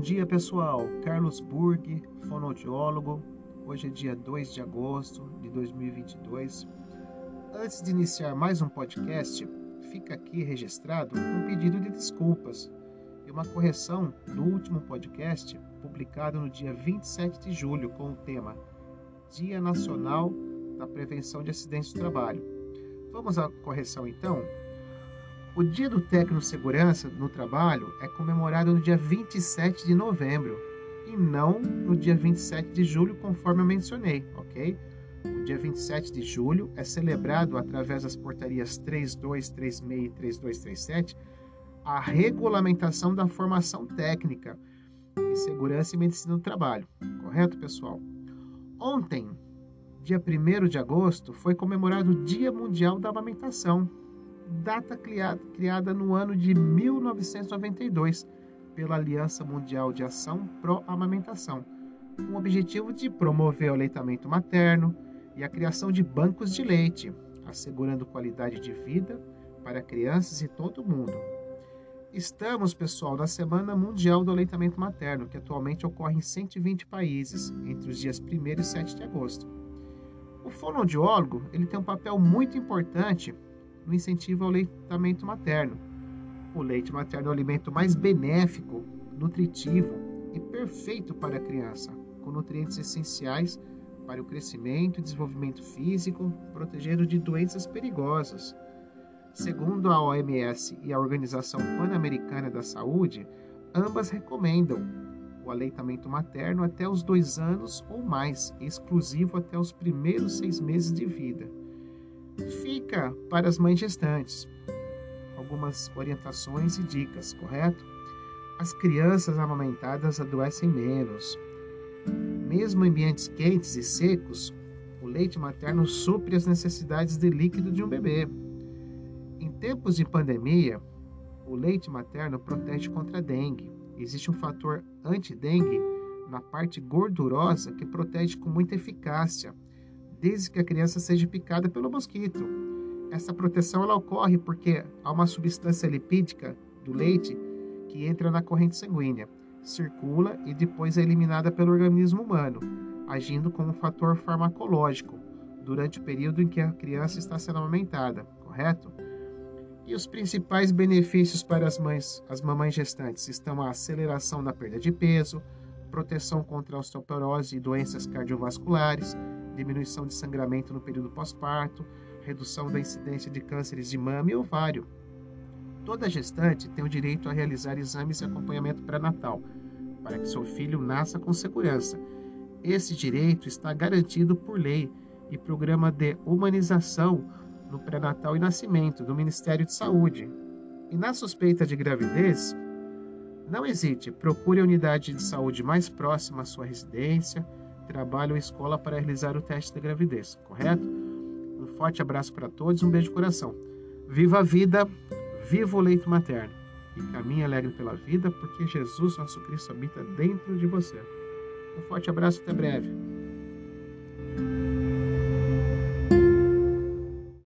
Bom dia, pessoal. Carlos Burg, fonoaudiólogo. Hoje é dia 2 de agosto de 2022. Antes de iniciar mais um podcast, fica aqui registrado um pedido de desculpas e uma correção do último podcast publicado no dia 27 de julho com o tema Dia Nacional da Prevenção de Acidentes do Trabalho. Vamos à correção então? O Dia do Técnico Segurança no Trabalho é comemorado no dia 27 de novembro e não no dia 27 de julho, conforme eu mencionei, ok? O dia 27 de julho é celebrado através das portarias 3236 e 3237 a regulamentação da formação técnica em segurança e medicina do trabalho, correto, pessoal? Ontem, dia 1 de agosto, foi comemorado o Dia Mundial da Amamentação data criada no ano de 1992 pela Aliança Mundial de Ação Pró-Amamentação, com o objetivo de promover o aleitamento materno e a criação de bancos de leite, assegurando qualidade de vida para crianças e todo mundo. Estamos, pessoal, na Semana Mundial do Aleitamento Materno, que atualmente ocorre em 120 países, entre os dias 1 e 7 de agosto. O fonoaudiólogo ele tem um papel muito importante no incentivo ao leitamento materno. O leite materno é o alimento mais benéfico, nutritivo e perfeito para a criança, com nutrientes essenciais para o crescimento e desenvolvimento físico, protegendo de doenças perigosas. Segundo a OMS e a Organização Pan-Americana da Saúde, ambas recomendam o aleitamento materno até os dois anos ou mais, exclusivo até os primeiros seis meses de vida fica para as mães gestantes. Algumas orientações e dicas, correto? As crianças amamentadas adoecem menos. Mesmo em ambientes quentes e secos, o leite materno supre as necessidades de líquido de um bebê. Em tempos de pandemia, o leite materno protege contra a dengue. Existe um fator anti-dengue na parte gordurosa que protege com muita eficácia desde que a criança seja picada pelo mosquito. Essa proteção ela ocorre porque há uma substância lipídica do leite que entra na corrente sanguínea, circula e depois é eliminada pelo organismo humano, agindo como fator farmacológico durante o período em que a criança está sendo amamentada, correto? E os principais benefícios para as mães, as mamães gestantes, estão a aceleração da perda de peso, proteção contra a osteoporose e doenças cardiovasculares, diminuição de sangramento no período pós-parto, redução da incidência de cânceres de mama e ovário. Toda gestante tem o direito a realizar exames e acompanhamento pré-natal, para que seu filho nasça com segurança. Esse direito está garantido por lei e programa de humanização no pré-natal e nascimento do Ministério de Saúde. E na suspeita de gravidez, não hesite, procure a unidade de saúde mais próxima à sua residência trabalho ou escola para realizar o teste da gravidez, correto? Um forte abraço para todos, um beijo de coração. Viva a vida, viva o leito materno e caminhe alegre pela vida, porque Jesus, nosso Cristo, habita dentro de você. Um forte abraço, até breve.